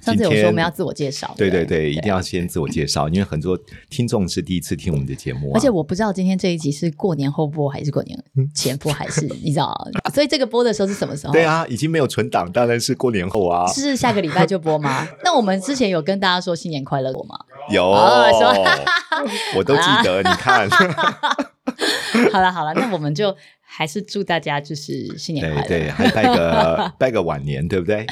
上次有说我们要自我介绍，对对对，一定要先自我介绍，因为很多听众是第一次听我们的节目，而且我不知道今天这一集是过年后播还是过年前播，还是你知道，所以这个播的时候是什么时候？对啊，已经没有存档，当然是过年后啊。是下个礼拜就播吗？那我们之前有跟大家说新年快乐过吗？有，我都记得。你看，好了好了，那我们就。还是祝大家就是新年快乐，对，对，还拜个拜个晚年，对不对？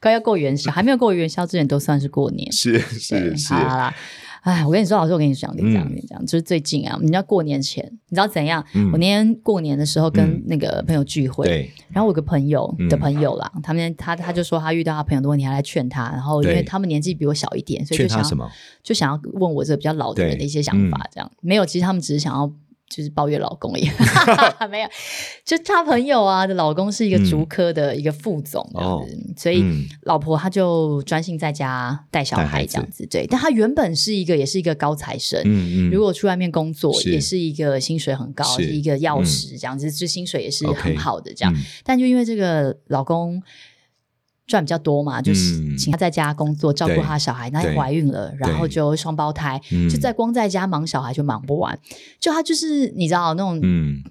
快要过元宵，还没有过元宵之前都算是过年，是是是。好啦，哎，我跟你说，老师，我跟你讲，跟你讲，跟你讲，就是最近啊，你知道过年前，你知道怎样？嗯、我那天过年的时候跟那个朋友聚会，然后我有个朋友的朋友啦，嗯、他们他他就说他遇到他朋友的问题，还来劝他，然后因为他们年纪比我小一点，所以就想要就想要问我这个比较老的人的一些想法，这样、嗯、没有，其实他们只是想要。就是抱怨老公一样，没有，就他朋友啊的老公是一个竹科的一个副总这样子，嗯、所以老婆她就专心在家带小孩这样子。对，但她原本是一个也是一个高材生，嗯嗯，如果去外面工作是也是一个薪水很高，是一个药师这样子，就薪水也是很好的这样。但就因为这个老公。赚比较多嘛，就是请他在家工作，嗯、照顾他小孩，那也怀孕了，然后就双胞胎，就在光在家忙小孩就忙不完，就他就是你知道那种，嗯，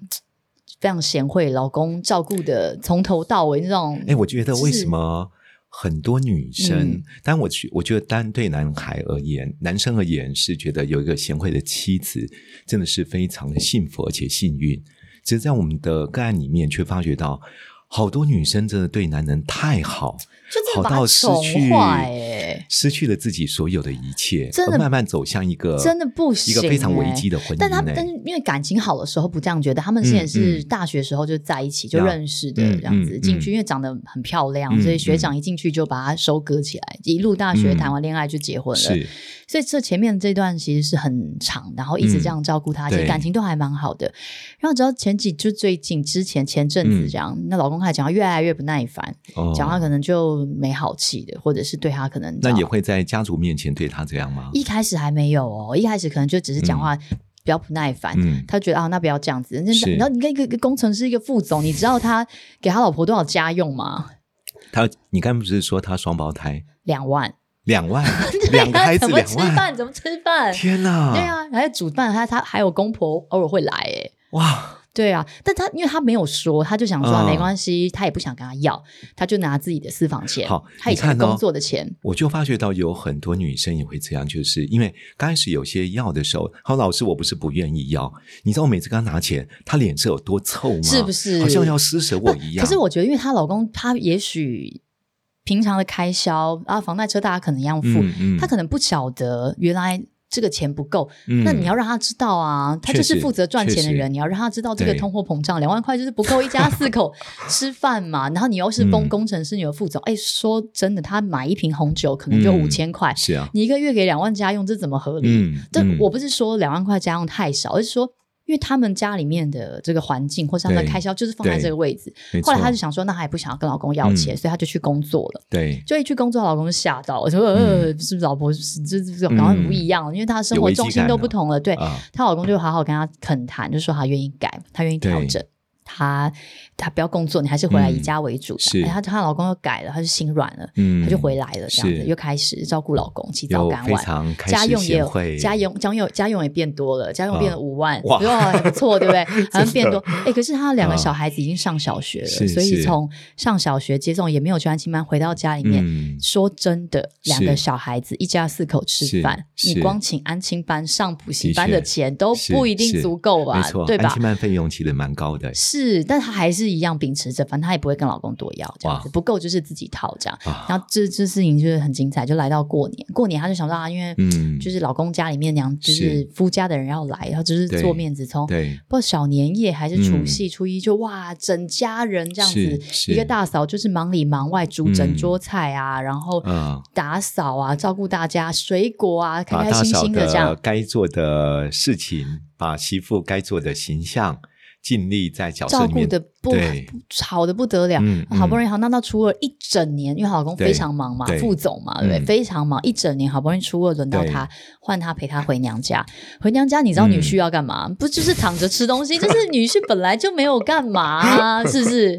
非常贤惠，老公照顾的从头到尾那种。哎，我觉得为什么很多女生，嗯、但我觉我觉得单对男孩而言，男生而言是觉得有一个贤惠的妻子，真的是非常的幸福而且幸运。只是在我们的个案里面，却发觉到。好多女生真的对男人太好，好到失去，失去了自己所有的一切，真的慢慢走向一个真的不行，一个非常危机的婚姻。但他们但因为感情好的时候不这样觉得，他们现在是大学时候就在一起就认识的这样子进去，因为长得很漂亮，所以学长一进去就把他收割起来，一路大学谈完恋爱就结婚了。所以这前面这段其实是很长，然后一直这样照顾他，其实感情都还蛮好的。然后直到前几就最近之前前阵子这样，那老公。他讲话越来越不耐烦，讲话可能就没好气的，或者是对他可能那也会在家族面前对他这样吗？一开始还没有哦，一开始可能就只是讲话比较不耐烦。嗯、他觉得啊，那不要这样子。那是然后你跟一个工程师，一个副总，你知道他给他老婆多少家用吗？他，你刚不是说他双胞胎两万？两万，两个孩子怎么吃饭？怎么吃饭？天哪！对啊，还要煮饭，他他还有公婆偶尔会来，哎，哇！对啊，但他因为他没有说，他就想说没关系，他也不想跟他要，他就拿自己的私房钱，好，他以前工作的钱。我就发觉到有很多女生也会这样，就是因为刚开始有些要的时候，好，老师我不是不愿意要，你知道我每次跟他拿钱，他脸色有多臭吗？是不是？好像要施舍我一样。可是我觉得，因为她老公他也许平常的开销啊，房贷车大家可能要付，他可能不晓得原来。这个钱不够，嗯、那你要让他知道啊，他就是负责赚钱的人，你要让他知道这个通货膨胀，两万块就是不够一家四口吃饭嘛。然后你又是工工程师，你又副总，哎、嗯，说真的，他买一瓶红酒可能就五千块，是啊，你一个月给两万家用，这怎么合理？嗯，这我不是说两万块家用太少，而是说。因为他们家里面的这个环境，或是他们的开销，就是放在这个位置。后来他就想说，那她也不想要跟老公要钱，所以他就去工作了。对，就一去工作，老公就吓到，我说：“呃，是不是老婆是这这好像不一样？因为他生活重心都不同了。”对，她老公就好好跟他恳谈，就说他愿意改，他愿意调整。她她不要工作，你还是回来以家为主。是，她她老公又改了，她就心软了，嗯，她就回来了，这样子又开始照顾老公，起早赶晚，家用也有，家用家用家用也变多了，家用变了五万，哇，还不错，对不对？好像变多，哎，可是她两个小孩子已经上小学了，所以从上小学接送也没有去安亲班，回到家里面，说真的，两个小孩子一家四口吃饭，你光请安亲班上补习班的钱都不一定足够吧？对吧？安亲班费用其实蛮高的。是，但她还是一样秉持着，反正她也不会跟老公多要这样子，不够就是自己掏这样。然后这这事情就是很精彩，就来到过年，过年她就想到啊，因为就是老公家里面娘就是夫家的人要来，然后就是做面子，从不小年夜还是除夕初一，就哇，整家人这样子，一个大嫂就是忙里忙外煮整桌菜啊，然后打扫啊，照顾大家，水果啊，开开心心的这样，该做的事情，把媳妇该做的形象。尽力在角色里面照顾的不好的不得了，好不容易好，那到初二一整年，因为老公非常忙嘛，副总嘛，对不对？嗯、非常忙，一整年好不容易初二轮到他，换他陪他回娘家。回娘家，你知道女婿要干嘛？嗯、不就是躺着吃东西？就是 女婿本来就没有干嘛、啊，是不是？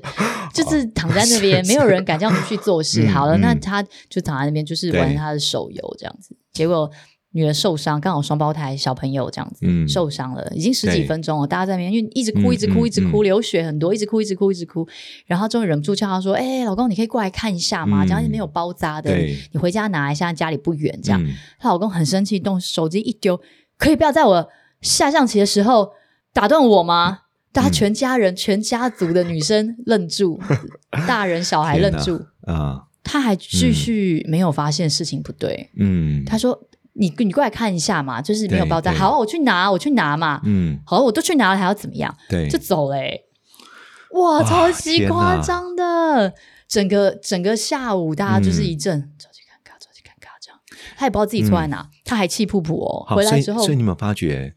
就是躺在那边，没有人敢叫女婿做事。嗯、好了，那他就躺在那边，就是玩他的手游这样子。结果。女儿受伤，刚好双胞胎小朋友这样子、嗯、受伤了，已经十几分钟了。大家在那边，因为一直哭，一直哭，一直哭，流血很多，一直哭，一直哭，一直哭。然后终于忍不住叫他说：“哎、欸，老公，你可以过来看一下吗？这样没有包扎的，你回家拿一下，家里不远。”这样，她、嗯、老公很生气，动手机一丢，可以不要在我下象棋的时候打断我吗？大家全家人、嗯、全家族的女生愣住，大人小孩愣住啊！他还继续没有发现事情不对。嗯，他说。你你过来看一下嘛，就是没有包扎。好，我去拿，我去拿嘛。嗯，好，我都去拿了，还要怎么样？对，就走嘞。哇，超级夸张的，整个整个下午大家就是一阵着急尴尬，着急尴尬这样。他也不知道自己错在哪，他还气噗噗哦。回来之后，所以你有没有发觉，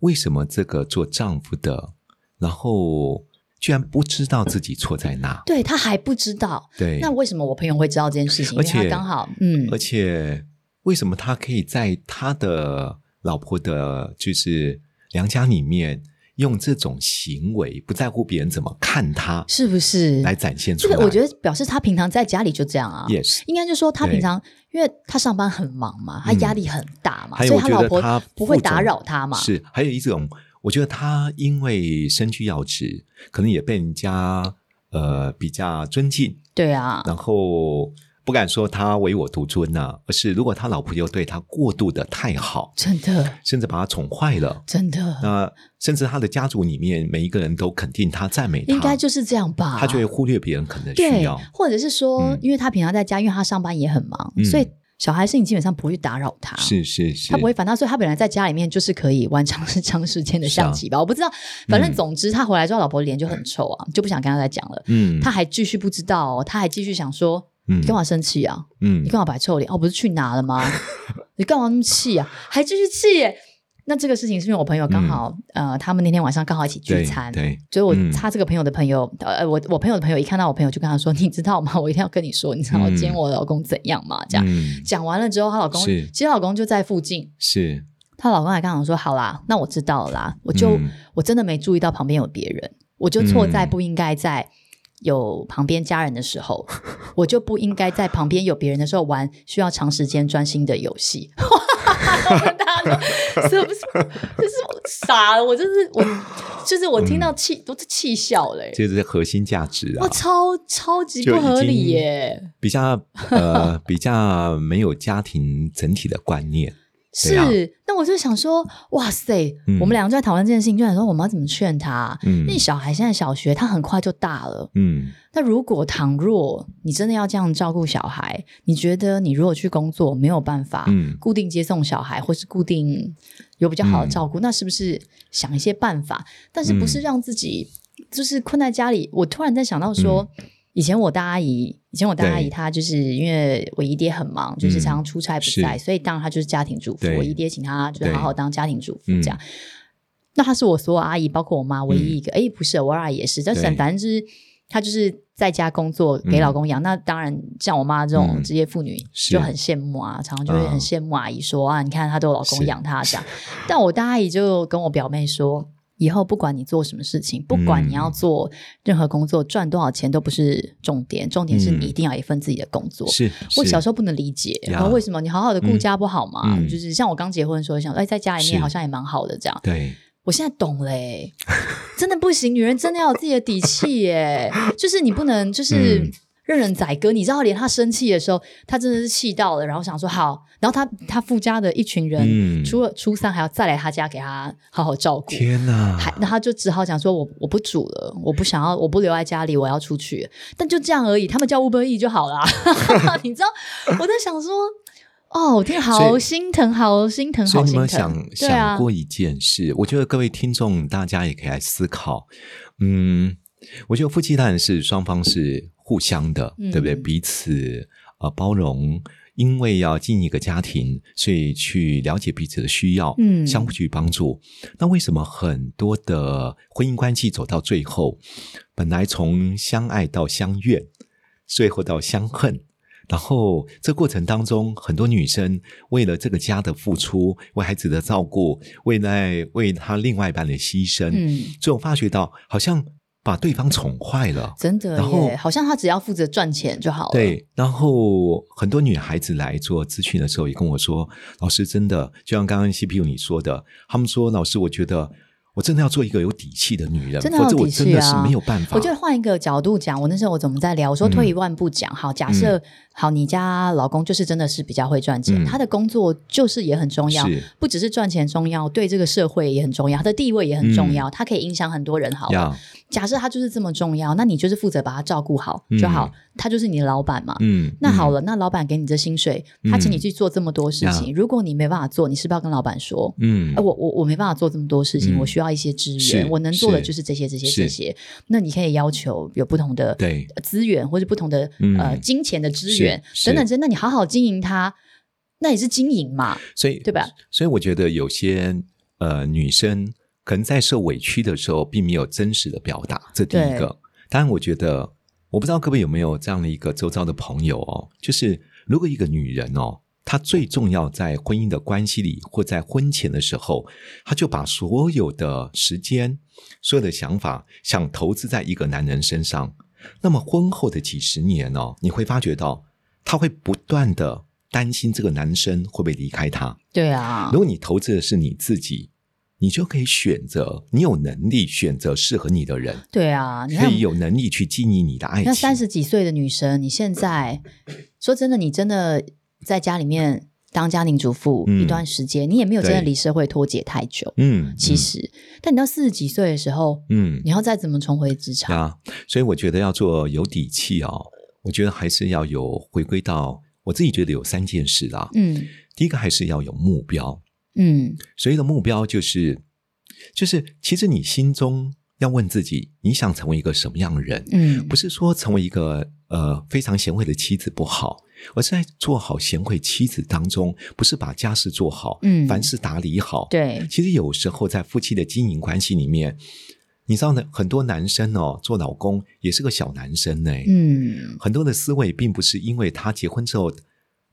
为什么这个做丈夫的，然后居然不知道自己错在哪？对，他还不知道。对，那为什么我朋友会知道这件事情？而且他刚好，嗯，而且。为什么他可以在他的老婆的，就是娘家里面用这种行为，不在乎别人怎么看他，是不是来展现出来？这个我觉得表示他平常在家里就这样啊。Yes，应该就是说他平常，因为他上班很忙嘛，他压力很大嘛，所以他老婆不会打扰他嘛。是，还有一种，我觉得他因为身居要职，可能也被人家呃比较尊敬。对啊，然后。不敢说他唯我独尊呐、啊，而是如果他老婆又对他过度的太好，真的，甚至把他宠坏了，真的，那甚至他的家族里面每一个人都肯定他、赞美他，应该就是这样吧？他就会忽略别人可能需要，或者是说，嗯、因为他平常在家，因为他上班也很忙，嗯、所以小孩事情基本上不会去打扰他，是是是，他不会烦他，所以他本来在家里面就是可以玩长长时间的象棋吧？啊、我不知道，反正总之他回来之后，老婆脸就很臭啊，嗯、就不想跟他再讲了。嗯，他还继续不知道、哦，他还继续想说。嗯、你干嘛生气啊？嗯，你干嘛摆臭脸？哦，不是去拿了吗？你干嘛那么气啊？还继续气耶？那这个事情是因为我朋友刚好，嗯、呃，他们那天晚上刚好一起聚餐，所以我、嗯、他这个朋友的朋友，呃，我我朋友的朋友一看到我朋友就跟他说：“你知道吗？我一定要跟你说，你知道我今天我老公怎样吗？”这样、嗯、讲完了之后，她老公其实老公就在附近，是她老公还刚好说：“好啦，那我知道了啦，我就、嗯、我真的没注意到旁边有别人，我就错在不应该在。”有旁边家人的时候，我就不应该在旁边有别人的时候玩需要长时间专心的游戏。大家是不是？就是傻了，我就是我，就是我听到气、嗯、都是气笑嘞。这是核心价值啊！我，超超级不合理耶！比较呃，比较没有家庭整体的观念。是，啊、那我就想说，哇塞，嗯、我们两个就在讨论这件事情，就想说我们要怎么劝他？嗯，因为小孩现在小学，他很快就大了。嗯，那如果倘若你真的要这样照顾小孩，你觉得你如果去工作没有办法，嗯，固定接送小孩，或是固定有比较好的照顾，嗯、那是不是想一些办法？但是不是让自己就是困在家里？我突然在想到说。嗯以前我大阿姨，以前我大阿姨她就是因为我姨爹很忙，就是常常出差不在，所以当然她就是家庭主妇。我姨爹请她就是好好当家庭主妇这样。那她是我所有阿姨，包括我妈唯一一个。哎，不是，我二阿姨也是。但是反正就是她就是在家工作给老公养。那当然像我妈这种职业妇女就很羡慕啊，常常就会很羡慕阿姨说啊，你看她都有老公养她这样。但我大阿姨就跟我表妹说。以后不管你做什么事情，不管你要做任何工作，赚多少钱都不是重点，重点是你一定要一份自己的工作。是，我小时候不能理解，然后为什么你好好的顾家不好吗？就是像我刚结婚的时候想，哎，在家里面好像也蛮好的这样。对，我现在懂嘞，真的不行，女人真的要有自己的底气耶。就是你不能，就是任人宰割。你知道，连他生气的时候，他真的是气到了，然后想说好，然后他他夫家的一群人，嗯、除了初三还要再来他家给他好好照顾。天哪！还那他就只好讲说，我我不煮了，我不想要，我不留在家里，我要出去。但就这样而已，他们叫 Uber Eats 就好了。你知道，我在想说。哦，我听好心疼，好心疼，好心疼。所以你们想、啊、想过一件事？我觉得各位听众，大家也可以来思考。嗯，我觉得夫妻当然是双方是互相的，嗯、对不对？彼此呃包容，因为要经营一个家庭，所以去了解彼此的需要，嗯，相互去帮助。那为什么很多的婚姻关系走到最后，本来从相爱到相怨，最后到相恨？然后，这过程当中，很多女生为了这个家的付出，为孩子的照顾，为了为他另外一半的牺牲，嗯，最后发觉到好像把对方宠坏了，真的，然后好像他只要负责赚钱就好了。对，然后很多女孩子来做咨询的时候，也跟我说：“老师，真的，就像刚刚 CPU 你说的，他们说，老师，我觉得。”我真的要做一个有底气的女人，真的有底气啊，否则我真的是没有办法。我觉得换一个角度讲，我那时候我怎么在聊？我说退一万步讲，好，假设、嗯、好，你家老公就是真的是比较会赚钱，嗯、他的工作就是也很重要，不只是赚钱重要，对这个社会也很重要，他的地位也很重要，嗯、他可以影响很多人。好了，假设他就是这么重要，那你就是负责把他照顾好就好。嗯他就是你的老板嘛，嗯，那好了，嗯、那老板给你这薪水，他请你去做这么多事情，嗯、如果你没办法做，你是不是要跟老板说，嗯，我我我没办法做这么多事情，嗯、我需要一些资源，我能做的就是这些这些这些，那你可以要求有不同的对。资源或者不同的呃金钱的资源等等，真的，你好好经营它，那也是经营嘛，所以对吧？所以我觉得有些呃女生可能在受委屈的时候，并没有真实的表达，这第一个。当然，我觉得。我不知道各位有没有这样的一个周遭的朋友哦，就是如果一个女人哦，她最重要在婚姻的关系里，或在婚前的时候，她就把所有的时间、所有的想法想投资在一个男人身上，那么婚后的几十年哦，你会发觉到，她会不断的担心这个男生会不会离开她。对啊，如果你投资的是你自己。你就可以选择，你有能力选择适合你的人。对啊，你可以有能力去经营你的爱情。那三十几岁的女生，你现在说真的，你真的在家里面当家庭主妇一段时间，嗯、你也没有真的离社会脱节太久。嗯，其实，嗯、但你到四十几岁的时候，嗯，你要再怎么重回职场？啊，所以我觉得要做有底气哦。我觉得还是要有回归到我自己觉得有三件事啦。嗯，第一个还是要有目标。嗯，所以的目标就是，就是其实你心中要问自己，你想成为一个什么样的人？嗯，不是说成为一个呃非常贤惠的妻子不好，而是在做好贤惠妻子当中，不是把家事做好，嗯，凡事打理好。对，其实有时候在夫妻的经营关系里面，你知道呢，很多男生哦，做老公也是个小男生呢。嗯，很多的思维并不是因为他结婚之后。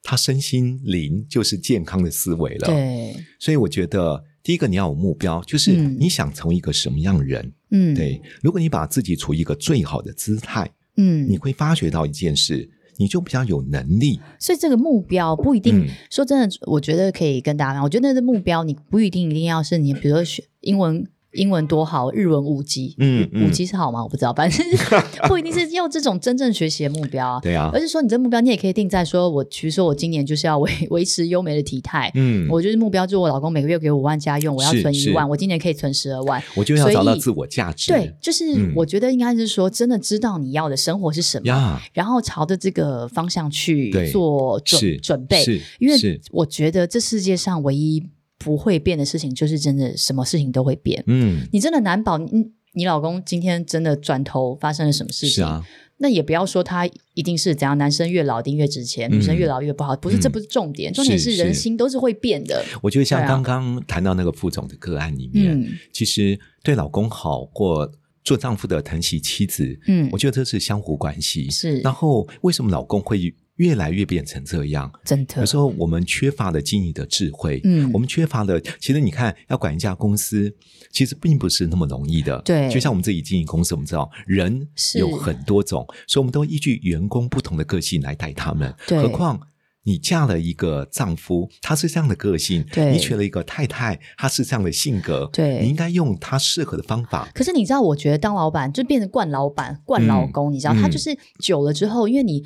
他身心灵就是健康的思维了，对，所以我觉得第一个你要有目标，就是你想成为一个什么样的人，嗯，对。如果你把自己处于一个最好的姿态，嗯，你会发觉到一件事，你就比较有能力。所以这个目标不一定、嗯、说真的，我觉得可以跟大家讲，我觉得那个目标你不一定一定要是你，比如说学英文。英文多好，日文五级，嗯，五级是好吗？我不知道，反正 不一定是要这种真正学习的目标啊，对啊，而是说你这目标，你也可以定在说，我比如说我今年就是要维 维持优美的体态，嗯，我就是目标，就是我老公每个月给我五万家用，我要存一万，我今年可以存十二万，我就要找到自我价值，对，就是我觉得应该是说，真的知道你要的生活是什么，然后朝着这个方向去做准准备，因为我觉得这世界上唯一。不会变的事情，就是真的什么事情都会变。嗯，你真的难保你你老公今天真的转头发生了什么事情？是啊，那也不要说他一定是怎样，男生越老一定越值钱，嗯、女生越老越不好，不是，嗯、这不是重点，重点是人心都是会变的。我觉得像刚刚谈到那个副总的个案里面，啊、其实对老公好或做丈夫的疼惜妻子，嗯，我觉得这是相互关系。是，然后为什么老公会？越来越变成这样，真的。有时候我们缺乏了经营的智慧，嗯，我们缺乏了。其实你看，要管一家公司，其实并不是那么容易的。对，就像我们自己经营公司，我们知道人有很多种，所以我们都依据员工不同的个性来带他们。对，何况你嫁了一个丈夫，他是这样的个性；对你娶了一个太太，他是这样的性格。对，你应该用他适合的方法。可是你知道，我觉得当老板就变成惯老板、惯老公，嗯、你知道，他就是久了之后，因为你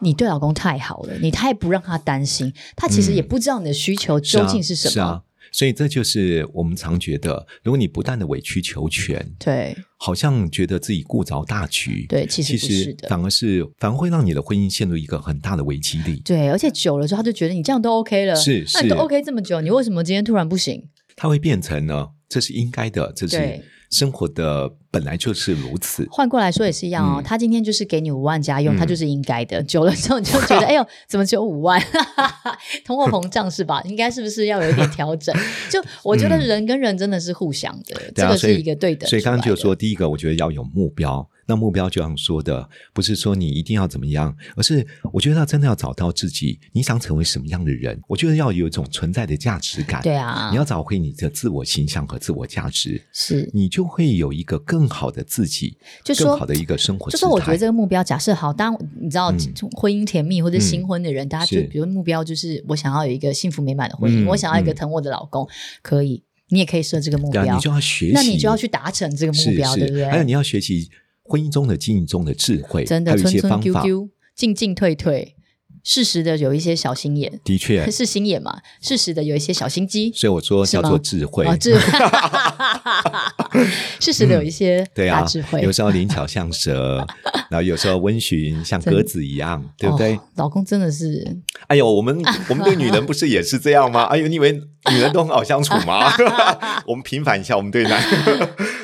你对老公太好了，你太不让他担心，他其实也不知道你的需求究竟是什么。是啊，是啊。所以这就是我们常觉得，如果你不断的委曲求全，对，好像觉得自己顾着大局，对，其实不是的，反而是反而会让你的婚姻陷入一个很大的危机里。对，而且久了之后，他就觉得你这样都 OK 了，是，是，那你都 OK 这么久，你为什么今天突然不行？他会变成呢？这是应该的，这是生活的。本来就是如此，换过来说也是一样哦。嗯、他今天就是给你五万家用，嗯、他就是应该的。久了之后你就觉得，哎呦，怎么只有五万？通货膨胀是吧？应该是不是要有一点调整？就我觉得人跟人真的是互相的，嗯、这个是一个对等。所以刚刚就说，第一个我觉得要有目标。那目标就像说的，不是说你一定要怎么样，而是我觉得要真的要找到自己，你想成为什么样的人？我觉得要有一种存在的价值感。对啊，你要找回你的自我形象和自我价值，是你就会有一个更。好的自己，就更好的一个生活。就是我觉得这个目标假设好，当你知道、嗯、婚姻甜蜜或者新婚的人，嗯、大家就比如目标就是我想要有一个幸福美满的婚姻，嗯、我想要一个疼我的老公，嗯、可以，你也可以设这个目标，你就要学习，那你就要去达成这个目标，对不对？还有你要学习婚姻中的经营中的智慧，真的，还有一些方法，进进退退。适时的有一些小心眼，的确 是心眼嘛。适时的有一些小心机，所以我说叫做智慧。哦、智慧，适时的有一些大智慧。嗯、对啊，有时候灵巧像蛇，然后有时候温驯像鸽子一样，对不对、哦？老公真的是，哎呦，我们我们对女人不是也是这样吗？哎呦，你以为女人都很好相处吗？我们平反一下，我们对男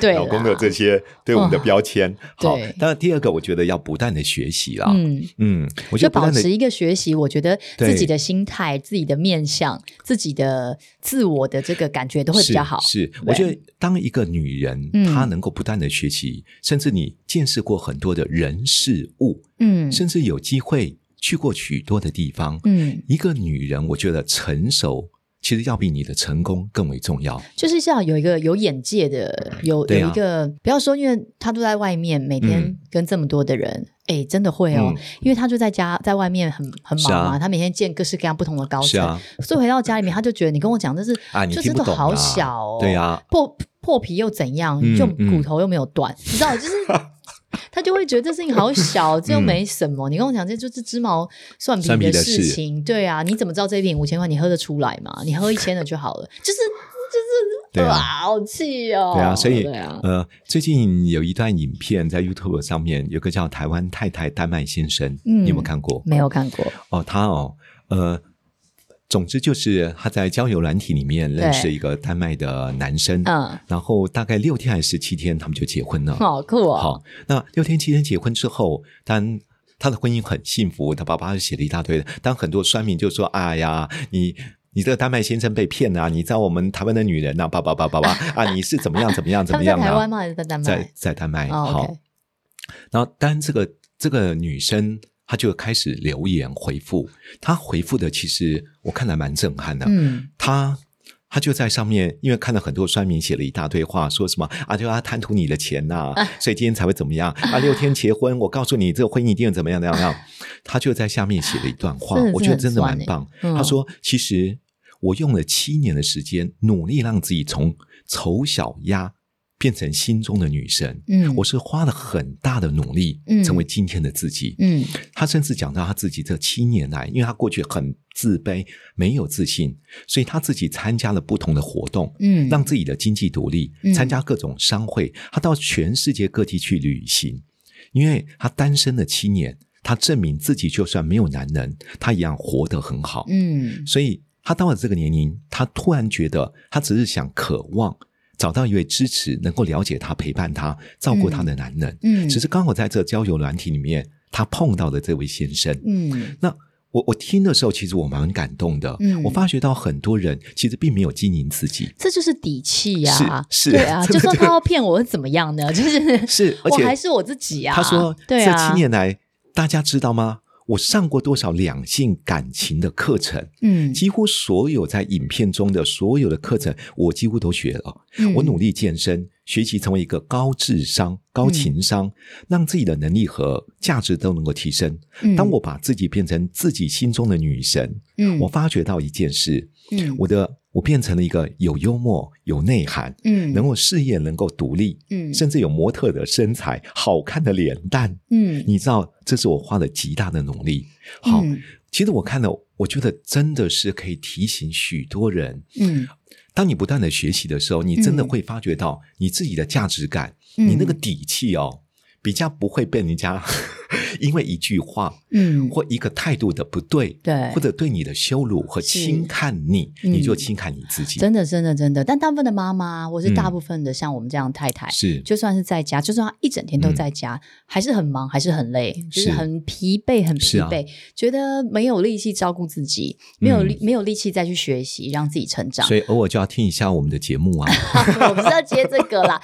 对老公的这些对我们的标签。哦、好，当然第二个，我觉得要不断的学习啦。嗯嗯，我觉得保持一个学。学习，我觉得自己的心态、自己的面相、自己的自我的这个感觉都会比较好。是，我觉得当一个女人，嗯、她能够不断的学习，甚至你见识过很多的人事物，嗯，甚至有机会去过许多的地方，嗯，一个女人，我觉得成熟。其实要比你的成功更为重要，就是像有一个有眼界的，有、啊、有一个不要说，因为他都在外面，每天跟这么多的人，哎、嗯，真的会哦，嗯、因为他就在家，在外面很很忙嘛，啊、他每天见各式各样不同的高层，啊、所以回到家里面，他就觉得你跟我讲这是啊，你听不懂啊，好小哦，对呀，破破皮又怎样？就骨头又没有断，嗯嗯、你知道，就是。他就会觉得这事情好小，这又没什么。嗯、你跟我讲，这就是芝麻蒜皮的事情，对啊？你怎么知道这一瓶五千块你喝得出来吗？你喝一千的就好了，就是就是，对啊，好气哦！对啊，所以、啊、呃，最近有一段影片在 YouTube 上面，有个叫台湾太太丹麦先生，嗯、你有没有看过？没有看过哦，他哦，呃。总之就是他在交友软体里面认识一个丹麦的男生，嗯，然后大概六天还是七天，他们就结婚了，好酷哦！好，那六天七天结婚之后，当他的婚姻很幸福，他爸爸就写了一大堆的。当很多酸民就说：“哎呀，你你这个丹麦先生被骗啊！你知道我们台湾的女人呐，叭叭叭叭叭 啊，你是怎么样怎么样怎么样啊？”在台湾吗？还是在丹麦？在在丹麦。好，然后当这个这个女生。他就开始留言回复，他回复的其实我看来蛮震撼的。嗯，他他就在上面，因为看了很多酸民写了一大堆话，说什么啊，就要贪图你的钱呐、啊，啊、所以今天才会怎么样 啊？六天结婚，我告诉你，这个婚姻一定怎么样怎么样。他就在下面写了一段话，我觉得真的蛮棒。嗯、他说：“其实我用了七年的时间，努力让自己从丑小鸭。”变成心中的女神，嗯，我是花了很大的努力，嗯，成为今天的自己，嗯，他甚至讲到他自己这七年来，因为他过去很自卑，没有自信，所以他自己参加了不同的活动，嗯，让自己的经济独立，参加各种商会，他到全世界各地去旅行，因为他单身了七年，他证明自己就算没有男人，他一样活得很好，嗯，所以他到了这个年龄，他突然觉得他只是想渴望。找到一位支持、能够了解他、陪伴他、照顾他的男人，嗯，只是刚好在这交友软体里面，他碰到了这位先生，嗯，那我我听的时候，其实我蛮感动的，嗯，我发觉到很多人其实并没有经营自己，这就是底气呀，是，对啊，就说他要骗我是怎么样呢？就是是，而且我还是我自己啊。他说，对啊，这七年来大家知道吗？我上过多少两性感情的课程？嗯，几乎所有在影片中的所有的课程，我几乎都学了。嗯、我努力健身，学习成为一个高智商、高情商，嗯、让自己的能力和价值都能够提升。嗯、当我把自己变成自己心中的女神，嗯，我发觉到一件事，嗯，我的我变成了一个有幽默、有内涵，嗯，能够事业能够独立，嗯，甚至有模特的身材、好看的脸蛋，嗯，你知道，这是我花了极大的努力。好，嗯、其实我看了，我觉得真的是可以提醒许多人，嗯，当你不断的学习的时候，你真的会发觉到你自己的价值感，嗯、你那个底气哦。比较不会被人家因为一句话，嗯，或一个态度的不对，对，或者对你的羞辱和轻看你，你就轻看你自己。真的，真的，真的。但大部分的妈妈，或是大部分的像我们这样太太，是就算是在家，就算她一整天都在家，还是很忙，还是很累，就是很疲惫，很疲惫，觉得没有力气照顾自己，没有力，没有力气再去学习，让自己成长。所以偶尔就要听一下我们的节目啊。我不是要接这个啦。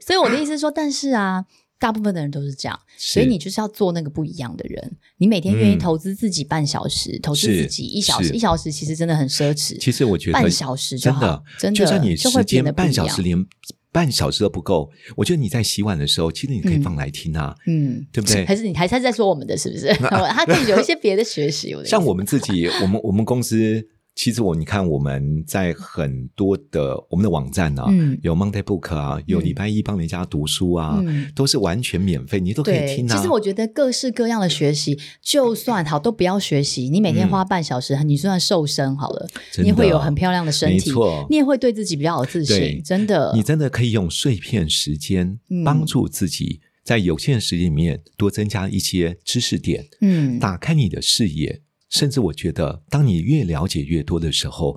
所以我的意思是说，但是啊。大部分的人都是这样，所以你就是要做那个不一样的人。你每天愿意投资自己半小时，投资自己一小时，一小时其实真的很奢侈。其实我觉得半小时，真的，真的就算你时间半小时连半小时都不够，我觉得你在洗碗的时候，其实你可以放来听啊，嗯，对不对？还是你还是在说我们的是不是？他可以有一些别的学习。像我们自己，我们我们公司。其实我你看我们在很多的我们的网站啊，嗯、有 Monday Book 啊，有礼拜一帮人家读书啊，嗯、都是完全免费，你都可以听啊。其实我觉得各式各样的学习，就算好都不要学习，你每天花半小时，嗯、你就算瘦身好了，你也会有很漂亮的身体，没错，你也会对自己比较有自信，真的。你真的可以用碎片时间帮助自己，在有限时间里面多增加一些知识点，嗯，打开你的视野。甚至我觉得，当你越了解越多的时候，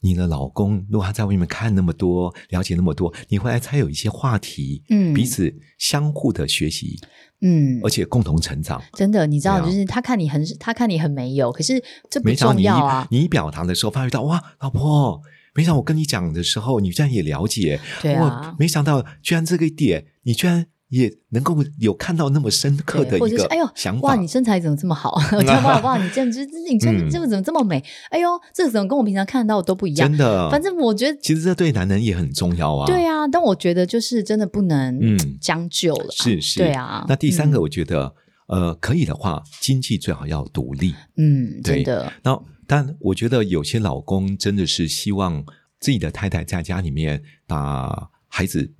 你的老公如果他在外面看那么多，了解那么多，你回来才有一些话题，嗯，彼此相互的学习，嗯，而且共同成长。真的，你知道，就是他看你很，他看你很没有，可是这不重要啊。你一表达的时候，发觉到哇，老婆，没想到我跟你讲的时候，你居然也了解，对啊，没想到居然这个一点，你居然。也能够有看到那么深刻的一个哎呦想，哇，你身材怎么这么好？哇哇，你这样子，你这这个怎么这么美？哎呦，这个怎么跟我平常看到的都不一样？真的，反正我觉得，其实这对男人也很重要啊。对啊，但我觉得就是真的不能将就了。是是，对啊。那第三个，我觉得呃，可以的话，经济最好要独立。嗯，真的。那但我觉得有些老公真的是希望自己的太太在家里面把孩子。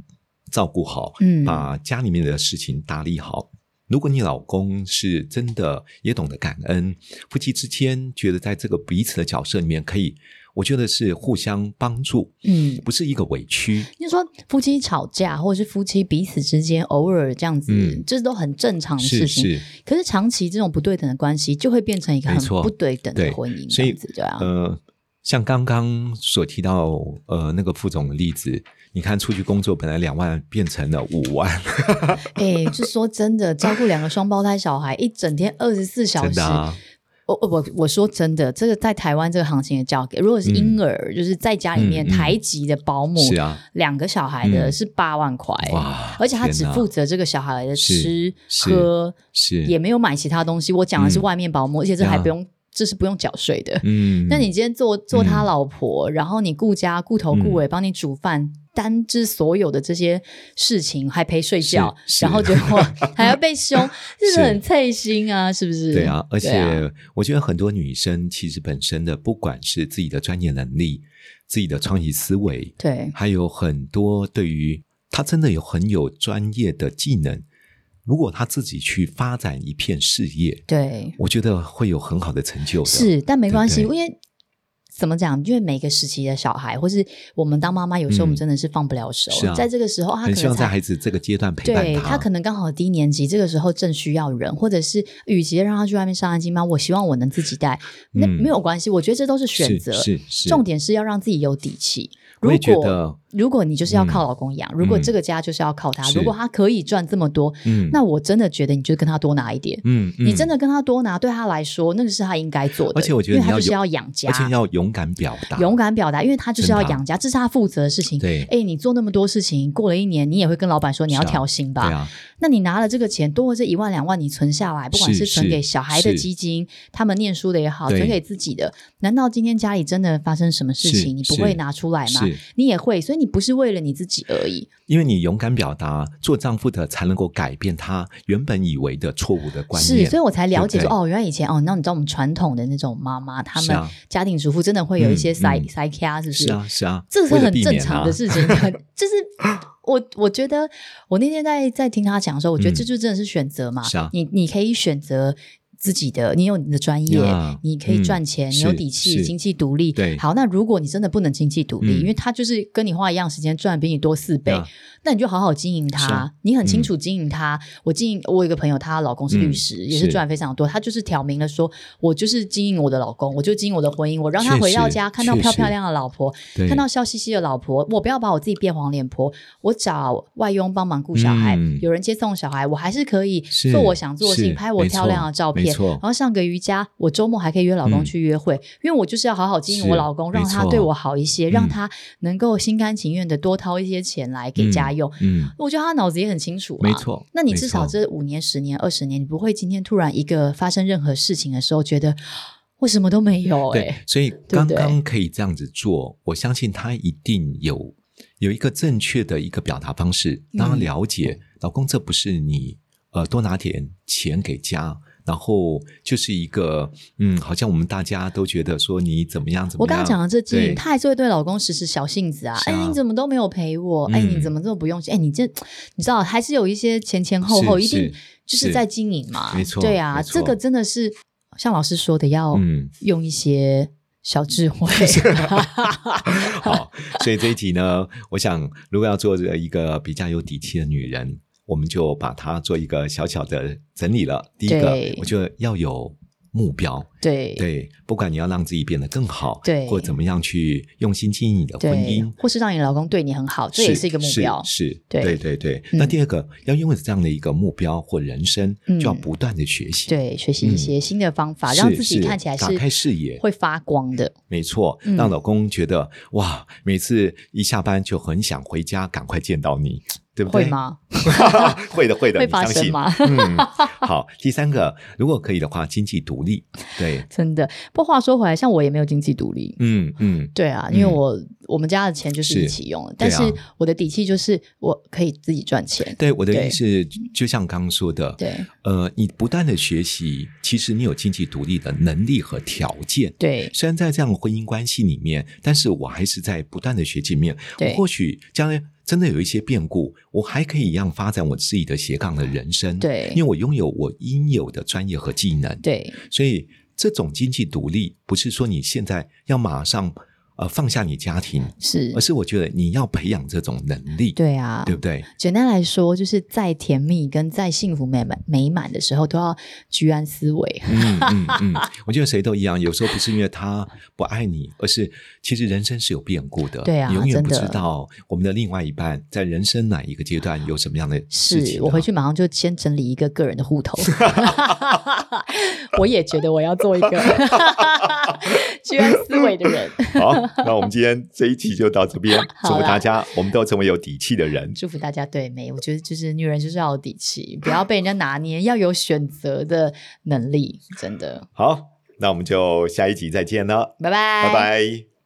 照顾好，嗯，把家里面的事情打理好。如果你老公是真的也懂得感恩，夫妻之间觉得在这个彼此的角色里面可以，我觉得是互相帮助，嗯，不是一个委屈。你说夫妻吵架，或者是夫妻彼此之间偶尔这样子，嗯，这都很正常的事情。是是，可是长期这种不对等的关系，就会变成一个很不对等的婚姻，所以对啊，呃，像刚刚所提到呃那个副总的例子。你看，出去工作本来两万变成了五万，哎、欸，就说真的，照顾两个双胞胎小孩，一整天二十四小时。真我我我说真的，这个在台湾这个行情也交给，如果是婴儿，嗯、就是在家里面台籍的保姆，是啊、嗯，两个小孩的是八万块，哇！而且他只负责这个小孩的吃喝，是也没有买其他东西。我讲的是外面保姆，嗯、而且这还不用。这是不用缴税的，嗯，那你今天做做他老婆，嗯、然后你顾家顾头顾尾，帮你煮饭，担之、嗯、所有的这些事情，还陪睡觉，然后结果 还要被凶，是不是很刺心啊？是不是？对啊，而且我觉得很多女生其实本身的不管是自己的专业能力、自己的创意思维，对，还有很多对于她真的有很有专业的技能。如果他自己去发展一片事业，对，我觉得会有很好的成就的。是，但没关系，对对，因为怎么讲？因为每个时期的小孩，或是我们当妈妈，有时候我们真的是放不了手。嗯啊、在这个时候，他可能很希望在孩子这个阶段陪伴他。对，他可能刚好低年级，这个时候正需要人，或者是与其让他去外面上安亲班，我希望我能自己带。那没有关系，我觉得这都是选择。是是，是，重点是要让自己有底气。我也觉得。如果你就是要靠老公养，嗯、如果这个家就是要靠他，嗯、如果他可以赚这么多，嗯，那我真的觉得你就跟他多拿一点，嗯，嗯你真的跟他多拿，对他来说那个是他应该做的，而且我觉得因为他就是要养家，而且要勇敢表达，勇敢表达，因为他就是要养家，这是他负责的事情。对，哎，你做那么多事情，过了一年，你也会跟老板说你要调薪吧？对啊。那你拿了这个钱，多了这一万两万，你存下来，不管是存给小孩的基金，他们念书的也好，存给自己的，难道今天家里真的发生什么事情，你不会拿出来吗？你也会，所以你不是为了你自己而已，因为你勇敢表达，做丈夫的才能够改变他原本以为的错误的观念。是，所以我才了解说，哦，原来以前哦，那你知道我们传统的那种妈妈，他们家庭主妇真的会有一些塞塞卡，是不是？是啊，是啊，这是很正常的事情。就是我，我觉得我那天在在听他讲的时候，我觉得这就真的是选择嘛。是啊，你你可以选择。自己的，你有你的专业，yeah, 你可以赚钱，嗯、你有底气，经济独立。对，好，那如果你真的不能经济独立，嗯、因为他就是跟你花一样时间赚比你多四倍。那你就好好经营它，你很清楚经营它。我经营，我有一个朋友，她老公是律师，也是赚非常多。他就是挑明了说，我就是经营我的老公，我就经营我的婚姻。我让他回到家看到漂漂亮的老婆，看到笑嘻嘻的老婆，我不要把我自己变黄脸婆。我找外佣帮忙顾小孩，有人接送小孩，我还是可以做我想做的事情，拍我漂亮的照片，然后上个瑜伽。我周末还可以约老公去约会，因为我就是要好好经营我老公，让他对我好一些，让他能够心甘情愿的多掏一些钱来给家。用，嗯，我觉得他脑子也很清楚，没错。那你至少这五年、十年、二十年，你不会今天突然一个发生任何事情的时候，觉得我什么都没有，欸。对，所以刚刚可以这样子做，我相信他一定有有一个正确的一个表达方式，让他了解，老公，这不是你呃多拿点钱给家。然后就是一个，嗯，好像我们大家都觉得说你怎么样怎么样。我刚刚讲的这句，她还是会对老公使使小性子啊。哎，你怎么都没有陪我？哎，你怎么这么不用心？哎，你这你知道，还是有一些前前后后，一定就是在经营嘛。没错，对啊，这个真的是像老师说的，要用一些小智慧。好，所以这一题呢，我想如果要做一个比较有底气的女人。我们就把它做一个小小的整理了。第一个，我觉得要有目标。对对，不管你要让自己变得更好，对，或怎么样去用心经营你的婚姻，或是让你老公对你很好，这也是一个目标。是，对对对。那第二个，要拥有这样的一个目标或人生，就要不断的学习，对，学习一些新的方法，让自己看起来是打开视野、会发光的。没错，让老公觉得哇，每次一下班就很想回家，赶快见到你。对不对？会吗？会的，会的，会发生吗？嗯，好。第三个，如果可以的话，经济独立。对，真的。不过话说回来，像我也没有经济独立。嗯嗯，对啊，因为我我们家的钱就是一起用，但是我的底气就是我可以自己赚钱。对，我的意思就像刚刚说的，对，呃，你不断的学习，其实你有经济独立的能力和条件。对，虽然在这样的婚姻关系里面，但是我还是在不断的学习里面。对，或许将来。真的有一些变故，我还可以一样发展我自己的斜杠的人生。对，因为我拥有我应有的专业和技能。对，所以这种经济独立，不是说你现在要马上。呃，放下你家庭是，而是我觉得你要培养这种能力，对啊，对不对？简单来说，就是再甜蜜跟再幸福美满美满的时候，都要居安思危。嗯嗯嗯，我觉得谁都一样，有时候不是因为他不爱你，而是其实人生是有变故的，对啊，永远不知道我们的另外一半在人生哪一个阶段有什么样的事情。我回去马上就先整理一个个人的户头，我也觉得我要做一个 居安思危的人。好。那我们今天这一集就到这边，祝福大家，我们都成为有底气的人。祝福大家，对美，我觉得就是女人就是要有底气，不要被人家拿捏，要有选择的能力，真的。好，那我们就下一集再见了，拜拜，拜拜。